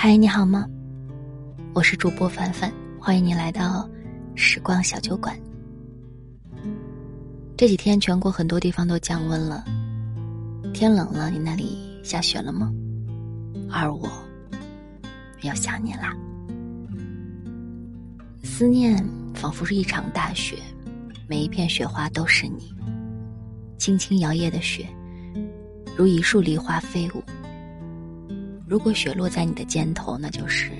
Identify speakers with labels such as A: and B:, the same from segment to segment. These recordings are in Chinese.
A: 嗨，你好吗？我是主播凡凡，欢迎你来到时光小酒馆。这几天全国很多地方都降温了，天冷了，你那里下雪了吗？而我要想你啦。思念仿佛是一场大雪，每一片雪花都是你。轻轻摇曳的雪，如一束梨花飞舞。如果雪落在你的肩头，那就是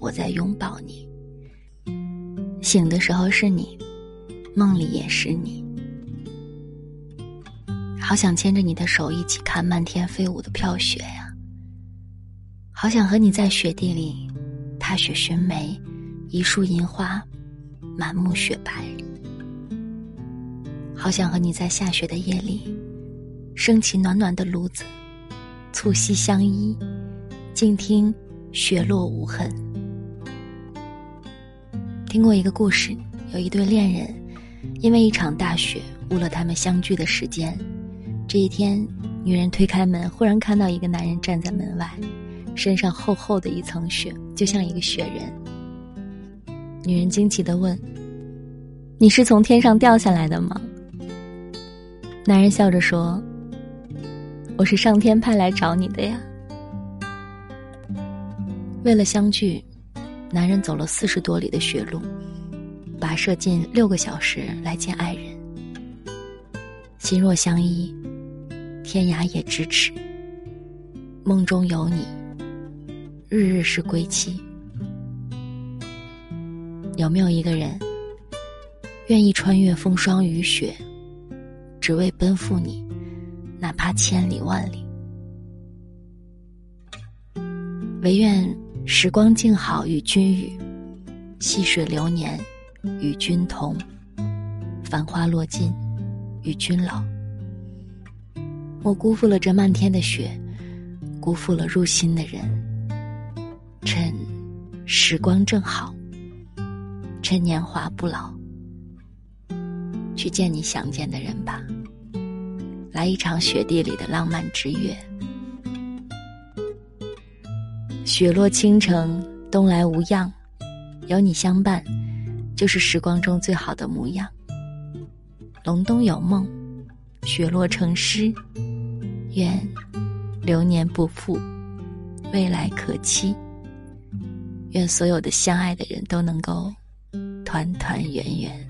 A: 我在拥抱你。醒的时候是你，梦里也是你。好想牵着你的手一起看漫天飞舞的飘雪呀！好想和你在雪地里踏雪寻梅，一树银花，满目雪白。好想和你在下雪的夜里，升起暖暖的炉子，促膝相依。静听雪落无痕。听过一个故事，有一对恋人，因为一场大雪误了他们相聚的时间。这一天，女人推开门，忽然看到一个男人站在门外，身上厚厚的一层雪，就像一个雪人。女人惊奇的问：“你是从天上掉下来的吗？”男人笑着说：“我是上天派来找你的呀。”为了相聚，男人走了四十多里的雪路，跋涉近六个小时来见爱人。心若相依，天涯也咫尺。梦中有你，日日是归期。有没有一个人，愿意穿越风霜雨雪，只为奔赴你，哪怕千里万里？唯愿。时光静好与君语，细水流年与君同。繁花落尽与君老。我辜负了这漫天的雪，辜负了入心的人。趁时光正好，趁年华不老，去见你想见的人吧。来一场雪地里的浪漫之约。雪落倾城，冬来无恙，有你相伴，就是时光中最好的模样。隆冬有梦，雪落成诗，愿流年不负，未来可期。愿所有的相爱的人都能够团团圆圆。